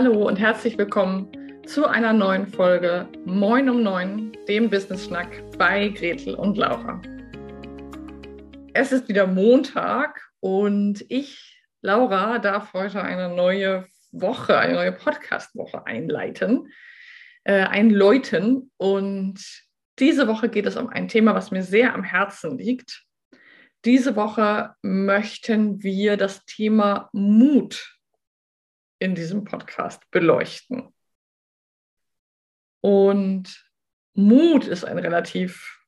Hallo und herzlich willkommen zu einer neuen Folge Moin um Neun, dem Business Schnack bei Gretel und Laura. Es ist wieder Montag und ich, Laura, darf heute eine neue Woche, eine neue Podcast-Woche einleiten, äh, einläuten. Und diese Woche geht es um ein Thema, was mir sehr am Herzen liegt. Diese Woche möchten wir das Thema Mut in diesem Podcast beleuchten. Und Mut ist ein relativ,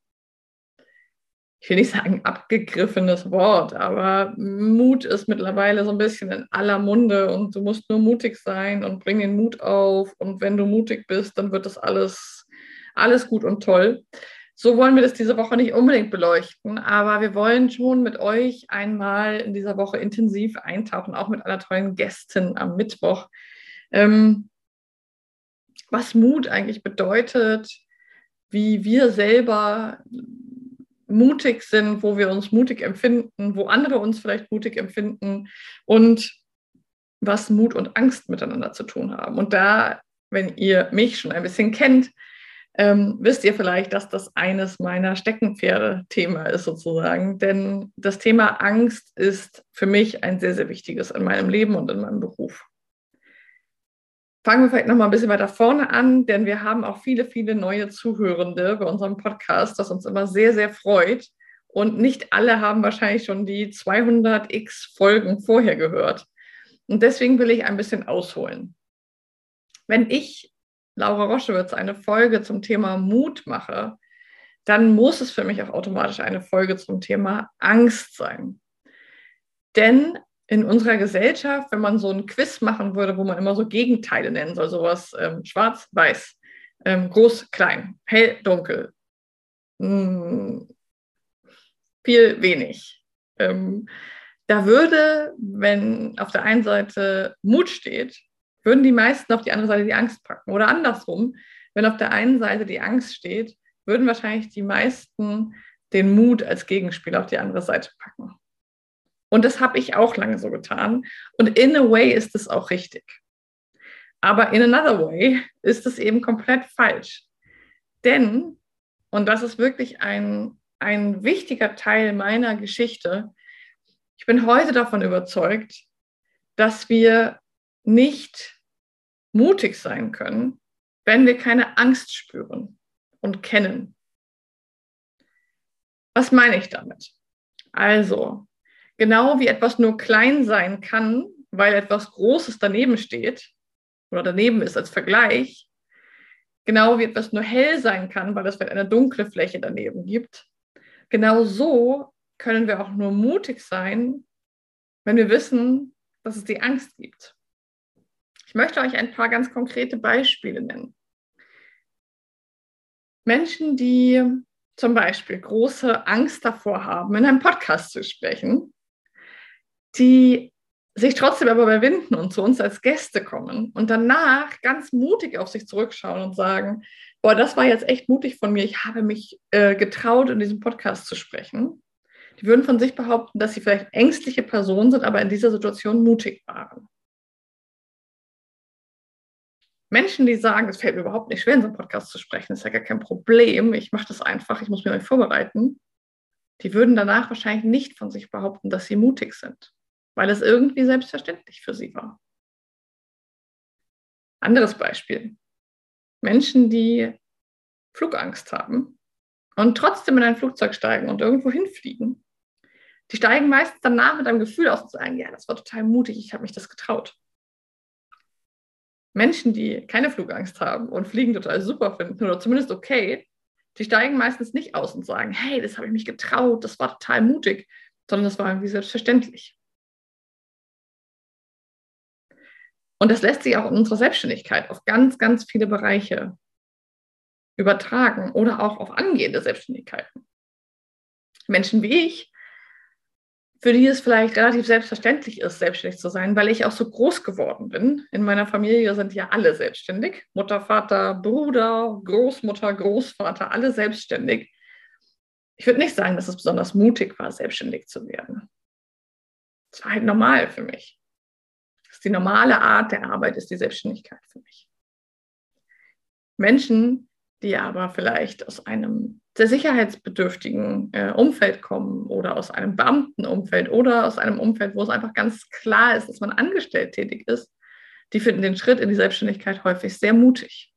ich will nicht sagen abgegriffenes Wort, aber Mut ist mittlerweile so ein bisschen in aller Munde und du musst nur mutig sein und bring den Mut auf. Und wenn du mutig bist, dann wird das alles, alles gut und toll. So wollen wir das diese Woche nicht unbedingt beleuchten, aber wir wollen schon mit euch einmal in dieser Woche intensiv eintauchen, auch mit einer tollen Gästin am Mittwoch. Ähm, was Mut eigentlich bedeutet, wie wir selber mutig sind, wo wir uns mutig empfinden, wo andere uns vielleicht mutig empfinden und was Mut und Angst miteinander zu tun haben. Und da, wenn ihr mich schon ein bisschen kennt, ähm, wisst ihr vielleicht, dass das eines meiner Steckenpferde-Thema ist sozusagen. Denn das Thema Angst ist für mich ein sehr, sehr wichtiges in meinem Leben und in meinem Beruf. Fangen wir vielleicht noch mal ein bisschen weiter vorne an, denn wir haben auch viele, viele neue Zuhörende bei unserem Podcast, das uns immer sehr, sehr freut. Und nicht alle haben wahrscheinlich schon die 200x Folgen vorher gehört. Und deswegen will ich ein bisschen ausholen. Wenn ich Laura Roschewitz eine Folge zum Thema Mut mache, dann muss es für mich auch automatisch eine Folge zum Thema Angst sein. Denn in unserer Gesellschaft, wenn man so ein Quiz machen würde, wo man immer so Gegenteile nennen soll, sowas ähm, schwarz, weiß, ähm, groß, klein, hell, dunkel, mh, hm, viel, wenig. Ähm, da würde, wenn auf der einen Seite Mut steht, würden die meisten auf die andere Seite die Angst packen. Oder andersrum, wenn auf der einen Seite die Angst steht, würden wahrscheinlich die meisten den Mut als Gegenspiel auf die andere Seite packen. Und das habe ich auch lange so getan. Und in a way ist es auch richtig. Aber in another way ist es eben komplett falsch. Denn, und das ist wirklich ein, ein wichtiger Teil meiner Geschichte, ich bin heute davon überzeugt, dass wir nicht mutig sein können, wenn wir keine Angst spüren und kennen. Was meine ich damit? Also, genau wie etwas nur klein sein kann, weil etwas Großes daneben steht oder daneben ist als Vergleich, genau wie etwas nur hell sein kann, weil es vielleicht eine dunkle Fläche daneben gibt, genau so können wir auch nur mutig sein, wenn wir wissen, dass es die Angst gibt. Ich möchte euch ein paar ganz konkrete Beispiele nennen. Menschen, die zum Beispiel große Angst davor haben, in einem Podcast zu sprechen, die sich trotzdem aber überwinden und zu uns als Gäste kommen und danach ganz mutig auf sich zurückschauen und sagen, boah, das war jetzt echt mutig von mir, ich habe mich äh, getraut, in diesem Podcast zu sprechen. Die würden von sich behaupten, dass sie vielleicht ängstliche Personen sind, aber in dieser Situation mutig waren. Menschen, die sagen, es fällt mir überhaupt nicht schwer, in so einem Podcast zu sprechen, ist ja gar kein Problem, ich mache das einfach, ich muss mich neu vorbereiten, die würden danach wahrscheinlich nicht von sich behaupten, dass sie mutig sind, weil es irgendwie selbstverständlich für sie war. Anderes Beispiel. Menschen, die Flugangst haben und trotzdem in ein Flugzeug steigen und irgendwo hinfliegen, die steigen meistens danach mit einem Gefühl aus und sagen, ja, das war total mutig, ich habe mich das getraut. Menschen, die keine Flugangst haben und Fliegen total super finden oder zumindest okay, die steigen meistens nicht aus und sagen, hey, das habe ich mich getraut, das war total mutig, sondern das war irgendwie selbstverständlich. Und das lässt sich auch in unserer Selbstständigkeit auf ganz, ganz viele Bereiche übertragen oder auch auf angehende Selbstständigkeiten. Menschen wie ich für die es vielleicht relativ selbstverständlich ist, selbstständig zu sein, weil ich auch so groß geworden bin. In meiner Familie sind ja alle selbstständig. Mutter, Vater, Bruder, Großmutter, Großvater, alle selbstständig. Ich würde nicht sagen, dass es besonders mutig war, selbstständig zu werden. Es war halt normal für mich. ist die normale Art der Arbeit, ist die Selbstständigkeit für mich. Menschen, die aber vielleicht aus einem sehr sicherheitsbedürftigen äh, Umfeld kommen oder aus einem Beamtenumfeld oder aus einem Umfeld, wo es einfach ganz klar ist, dass man angestellt tätig ist, die finden den Schritt in die Selbstständigkeit häufig sehr mutig.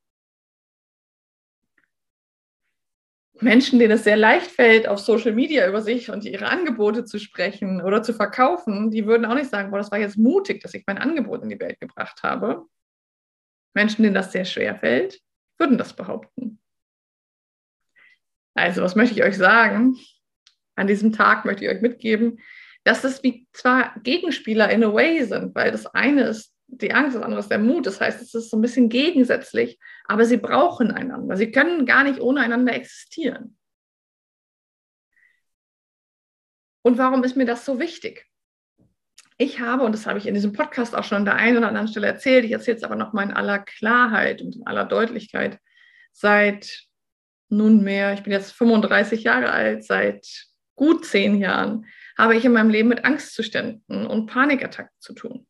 Menschen, denen es sehr leicht fällt, auf Social Media über sich und ihre Angebote zu sprechen oder zu verkaufen, die würden auch nicht sagen, boah, das war jetzt mutig, dass ich mein Angebot in die Welt gebracht habe. Menschen, denen das sehr schwer fällt, würden das behaupten. Also, was möchte ich euch sagen? An diesem Tag möchte ich euch mitgeben, dass das wie zwar Gegenspieler in a way sind, weil das eine ist die Angst, das andere ist der Mut. Das heißt, es ist so ein bisschen gegensätzlich, aber sie brauchen einander. Sie können gar nicht ohne einander existieren. Und warum ist mir das so wichtig? Ich habe, und das habe ich in diesem Podcast auch schon an der einen oder anderen Stelle erzählt, ich erzähle es aber nochmal in aller Klarheit und in aller Deutlichkeit, seit nunmehr, ich bin jetzt 35 Jahre alt, seit gut zehn Jahren habe ich in meinem Leben mit Angstzuständen und Panikattacken zu tun.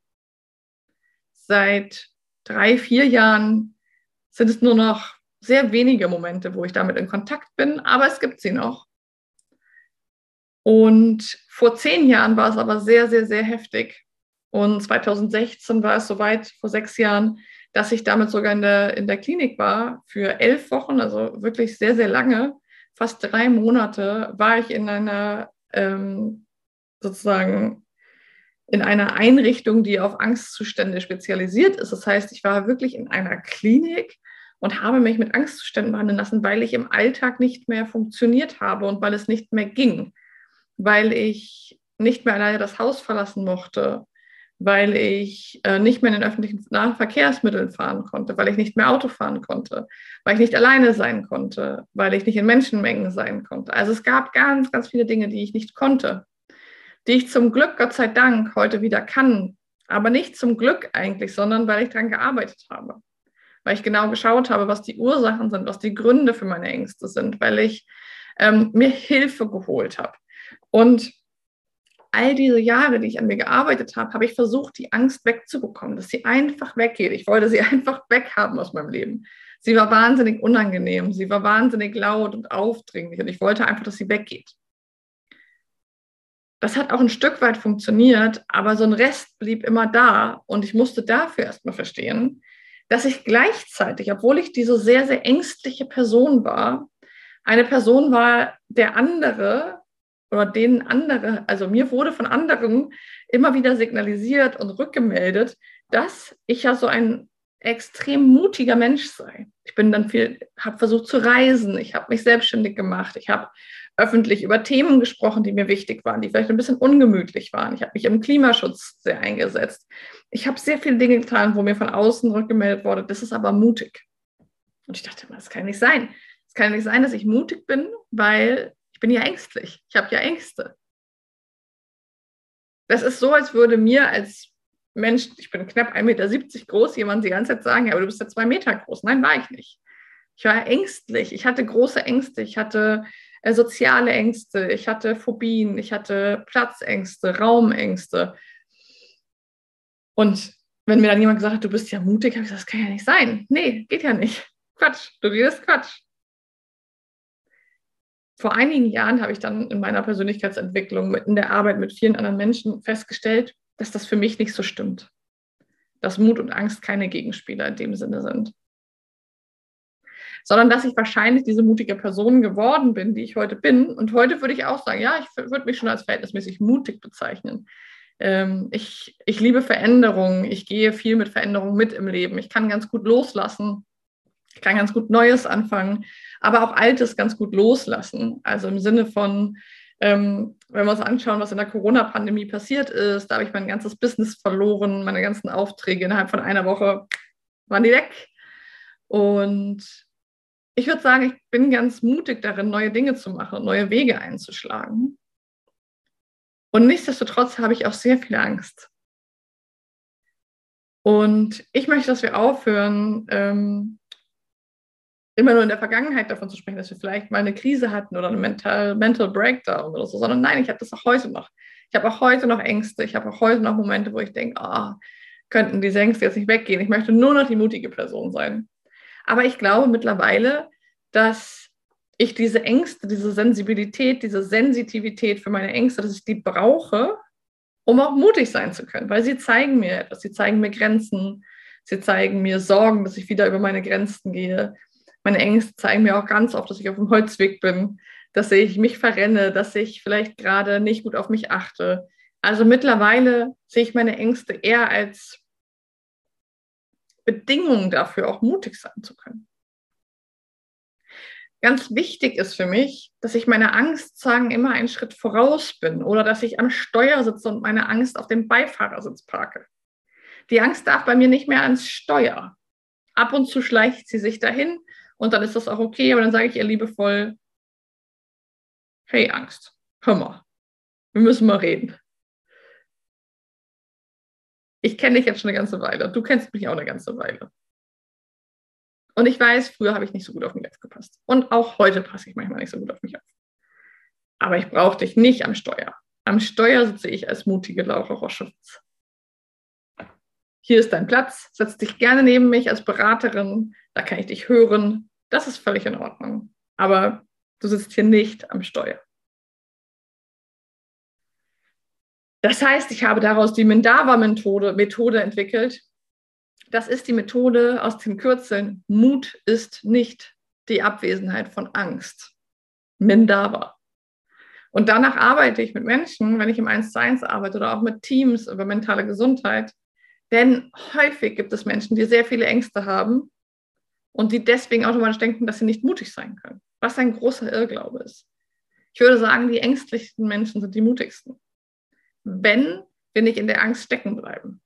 Seit drei, vier Jahren sind es nur noch sehr wenige Momente, wo ich damit in Kontakt bin, aber es gibt sie noch. Und vor zehn Jahren war es aber sehr, sehr, sehr heftig. Und 2016 war es soweit, vor sechs Jahren, dass ich damit sogar in der, in der Klinik war. Für elf Wochen, also wirklich sehr, sehr lange, fast drei Monate, war ich in einer ähm, sozusagen in einer Einrichtung, die auf Angstzustände spezialisiert ist. Das heißt, ich war wirklich in einer Klinik und habe mich mit Angstzuständen behandeln lassen, weil ich im Alltag nicht mehr funktioniert habe und weil es nicht mehr ging, weil ich nicht mehr alleine das Haus verlassen mochte, weil ich äh, nicht mehr in den öffentlichen Verkehrsmitteln fahren konnte, weil ich nicht mehr Auto fahren konnte, weil ich nicht alleine sein konnte, weil ich nicht in Menschenmengen sein konnte. Also es gab ganz, ganz viele Dinge, die ich nicht konnte, die ich zum Glück, Gott sei Dank, heute wieder kann. Aber nicht zum Glück eigentlich, sondern weil ich daran gearbeitet habe. Weil ich genau geschaut habe, was die Ursachen sind, was die Gründe für meine Ängste sind, weil ich ähm, mir Hilfe geholt habe. Und all diese Jahre, die ich an mir gearbeitet habe, habe ich versucht, die Angst wegzubekommen, dass sie einfach weggeht. Ich wollte sie einfach weghaben aus meinem Leben. Sie war wahnsinnig unangenehm, sie war wahnsinnig laut und aufdringlich und ich wollte einfach, dass sie weggeht. Das hat auch ein Stück weit funktioniert, aber so ein Rest blieb immer da und ich musste dafür erstmal verstehen, dass ich gleichzeitig, obwohl ich diese sehr, sehr ängstliche Person war, eine Person war, der andere oder denen andere, also mir wurde von anderen immer wieder signalisiert und rückgemeldet, dass ich ja so ein extrem mutiger Mensch sei. Ich bin dann viel, habe versucht zu reisen, ich habe mich selbstständig gemacht, ich habe öffentlich über Themen gesprochen, die mir wichtig waren, die vielleicht ein bisschen ungemütlich waren. Ich habe mich im Klimaschutz sehr eingesetzt. Ich habe sehr viele Dinge getan, wo mir von außen rückgemeldet wurde, das ist aber mutig. Und ich dachte, das kann nicht sein. Es kann nicht sein, dass ich mutig bin, weil bin ja ängstlich. Ich habe ja Ängste. Das ist so, als würde mir als Mensch, ich bin knapp 1,70 Meter groß, jemand die ganze Zeit sagen, ja, aber du bist ja zwei Meter groß. Nein, war ich nicht. Ich war ängstlich. Ich hatte große Ängste. Ich hatte äh, soziale Ängste. Ich hatte Phobien. Ich hatte Platzängste, Raumängste. Und wenn mir dann jemand gesagt hat, du bist ja mutig, habe ich gesagt, das kann ja nicht sein. Nee, geht ja nicht. Quatsch, du redest Quatsch vor einigen Jahren habe ich dann in meiner Persönlichkeitsentwicklung, in der Arbeit mit vielen anderen Menschen festgestellt, dass das für mich nicht so stimmt. Dass Mut und Angst keine Gegenspieler in dem Sinne sind. Sondern dass ich wahrscheinlich diese mutige Person geworden bin, die ich heute bin. Und heute würde ich auch sagen, ja, ich würde mich schon als verhältnismäßig mutig bezeichnen. Ähm, ich, ich liebe Veränderungen. Ich gehe viel mit Veränderungen mit im Leben. Ich kann ganz gut loslassen. Ich kann ganz gut Neues anfangen aber auch Altes ganz gut loslassen. Also im Sinne von, ähm, wenn wir uns anschauen, was in der Corona-Pandemie passiert ist, da habe ich mein ganzes Business verloren, meine ganzen Aufträge innerhalb von einer Woche waren die weg. Und ich würde sagen, ich bin ganz mutig darin, neue Dinge zu machen neue Wege einzuschlagen. Und nichtsdestotrotz habe ich auch sehr viel Angst. Und ich möchte, dass wir aufhören, ähm, immer nur in der Vergangenheit davon zu sprechen, dass wir vielleicht mal eine Krise hatten oder einen Mental, Mental Breakdown oder so, sondern nein, ich habe das auch heute noch. Ich habe auch heute noch Ängste, ich habe auch heute noch Momente, wo ich denke, oh, könnten diese Ängste jetzt nicht weggehen. Ich möchte nur noch die mutige Person sein. Aber ich glaube mittlerweile, dass ich diese Ängste, diese Sensibilität, diese Sensitivität für meine Ängste, dass ich die brauche, um auch mutig sein zu können, weil sie zeigen mir etwas, sie zeigen mir Grenzen, sie zeigen mir Sorgen, dass ich wieder über meine Grenzen gehe. Meine Ängste zeigen mir auch ganz oft, dass ich auf dem Holzweg bin, dass ich mich verrenne, dass ich vielleicht gerade nicht gut auf mich achte. Also mittlerweile sehe ich meine Ängste eher als Bedingung dafür, auch mutig sein zu können. Ganz wichtig ist für mich, dass ich meine Angst sagen immer einen Schritt voraus bin oder dass ich am Steuer sitze und meine Angst auf dem Beifahrersitz parke. Die Angst darf bei mir nicht mehr ans Steuer. Ab und zu schleicht sie sich dahin und dann ist das auch okay, aber dann sage ich ihr liebevoll, hey Angst, hör mal, wir müssen mal reden ich kenne dich jetzt schon eine ganze Weile. Du kennst mich auch eine ganze Weile. Und ich weiß, früher habe ich nicht so gut auf mich aufgepasst. Und auch heute passe ich manchmal nicht so gut auf mich auf. Aber ich brauche dich nicht am Steuer. Am Steuer sitze ich als mutige Laura Roschewitz. Hier ist dein Platz. Setz dich gerne neben mich als Beraterin. Da kann ich dich hören. Das ist völlig in Ordnung. Aber du sitzt hier nicht am Steuer. Das heißt, ich habe daraus die Mindava-Methode Methode entwickelt. Das ist die Methode aus den Kürzeln. Mut ist nicht die Abwesenheit von Angst. Mindava. Und danach arbeite ich mit Menschen, wenn ich im 1 zu 1 arbeite oder auch mit Teams über mentale Gesundheit. Denn häufig gibt es Menschen, die sehr viele Ängste haben und die deswegen automatisch denken, dass sie nicht mutig sein können. Was ein großer Irrglaube ist. Ich würde sagen, die ängstlichsten Menschen sind die mutigsten wenn wir nicht in der Angst stecken bleiben.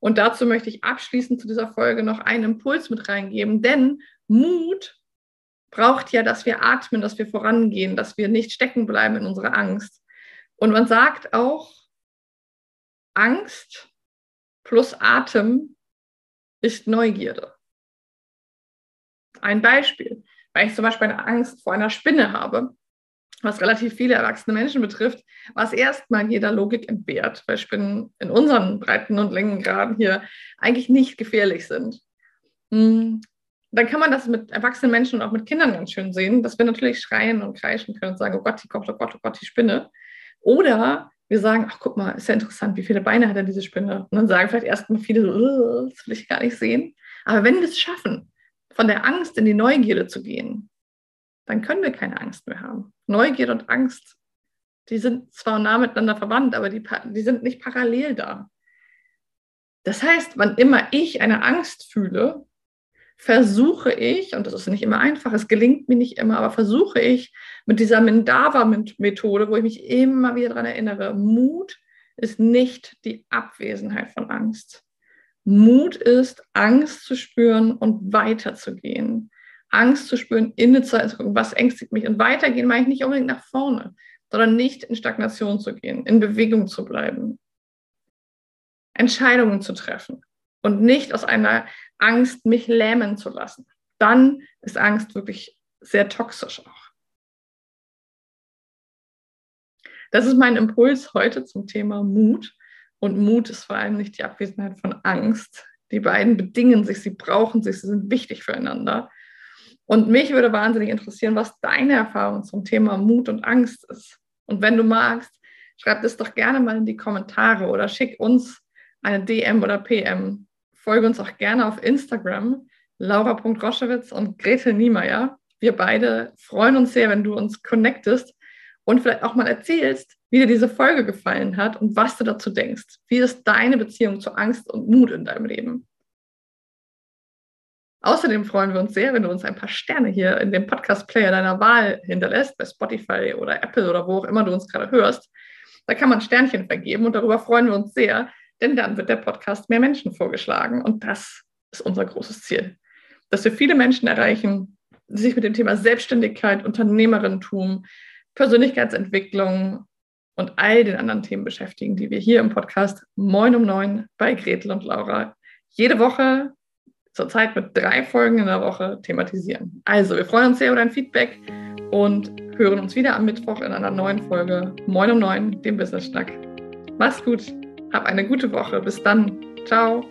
Und dazu möchte ich abschließend zu dieser Folge noch einen Impuls mit reingeben, denn Mut braucht ja, dass wir atmen, dass wir vorangehen, dass wir nicht stecken bleiben in unserer Angst. Und man sagt auch, Angst plus Atem ist Neugierde. Ein Beispiel, weil ich zum Beispiel eine Angst vor einer Spinne habe, was relativ viele erwachsene Menschen betrifft, was erstmal jeder Logik entbehrt, weil Spinnen in unseren Breiten- und Längengraden hier eigentlich nicht gefährlich sind. Hm, dann kann man das mit erwachsenen Menschen und auch mit Kindern ganz schön sehen, dass wir natürlich schreien und kreischen können und sagen, oh Gott, die Gott, oh Gott, oh Gott, die Spinne. Oder wir sagen, ach guck mal, ist ja interessant, wie viele Beine hat denn diese Spinne? Und dann sagen vielleicht erstmal viele das will ich gar nicht sehen. Aber wenn wir es schaffen, von der Angst in die Neugierde zu gehen, dann können wir keine Angst mehr haben. Neugierde und Angst, die sind zwar nah miteinander verwandt, aber die, die sind nicht parallel da. Das heißt, wann immer ich eine Angst fühle, versuche ich, und das ist nicht immer einfach, es gelingt mir nicht immer, aber versuche ich mit dieser Mindava-Methode, wo ich mich immer wieder daran erinnere, Mut ist nicht die Abwesenheit von Angst. Mut ist, Angst zu spüren und weiterzugehen. Angst zu spüren, innezuhalten, zu gucken, was ängstigt mich. Und weitergehen meine ich nicht unbedingt nach vorne, sondern nicht in Stagnation zu gehen, in Bewegung zu bleiben, Entscheidungen zu treffen und nicht aus einer Angst mich lähmen zu lassen. Dann ist Angst wirklich sehr toxisch auch. Das ist mein Impuls heute zum Thema Mut. Und Mut ist vor allem nicht die Abwesenheit von Angst. Die beiden bedingen sich, sie brauchen sich, sie sind wichtig füreinander. Und mich würde wahnsinnig interessieren, was deine Erfahrung zum Thema Mut und Angst ist. Und wenn du magst, schreib das doch gerne mal in die Kommentare oder schick uns eine DM oder PM. Folge uns auch gerne auf Instagram, laura.roschewitz und Gretel Niemeyer. Wir beide freuen uns sehr, wenn du uns connectest und vielleicht auch mal erzählst, wie dir diese Folge gefallen hat und was du dazu denkst. Wie ist deine Beziehung zu Angst und Mut in deinem Leben? Außerdem freuen wir uns sehr, wenn du uns ein paar Sterne hier in dem Podcast-Player deiner Wahl hinterlässt, bei Spotify oder Apple oder wo auch immer du uns gerade hörst. Da kann man Sternchen vergeben und darüber freuen wir uns sehr, denn dann wird der Podcast mehr Menschen vorgeschlagen und das ist unser großes Ziel. Dass wir viele Menschen erreichen, die sich mit dem Thema Selbstständigkeit, Unternehmerentum, Persönlichkeitsentwicklung und all den anderen Themen beschäftigen, die wir hier im Podcast Moin um Neun bei Gretel und Laura jede Woche zurzeit mit drei Folgen in der Woche thematisieren. Also, wir freuen uns sehr über dein Feedback und hören uns wieder am Mittwoch in einer neuen Folge Moin um Neun, dem Business Schnack. Mach's gut, hab eine gute Woche. Bis dann. Ciao.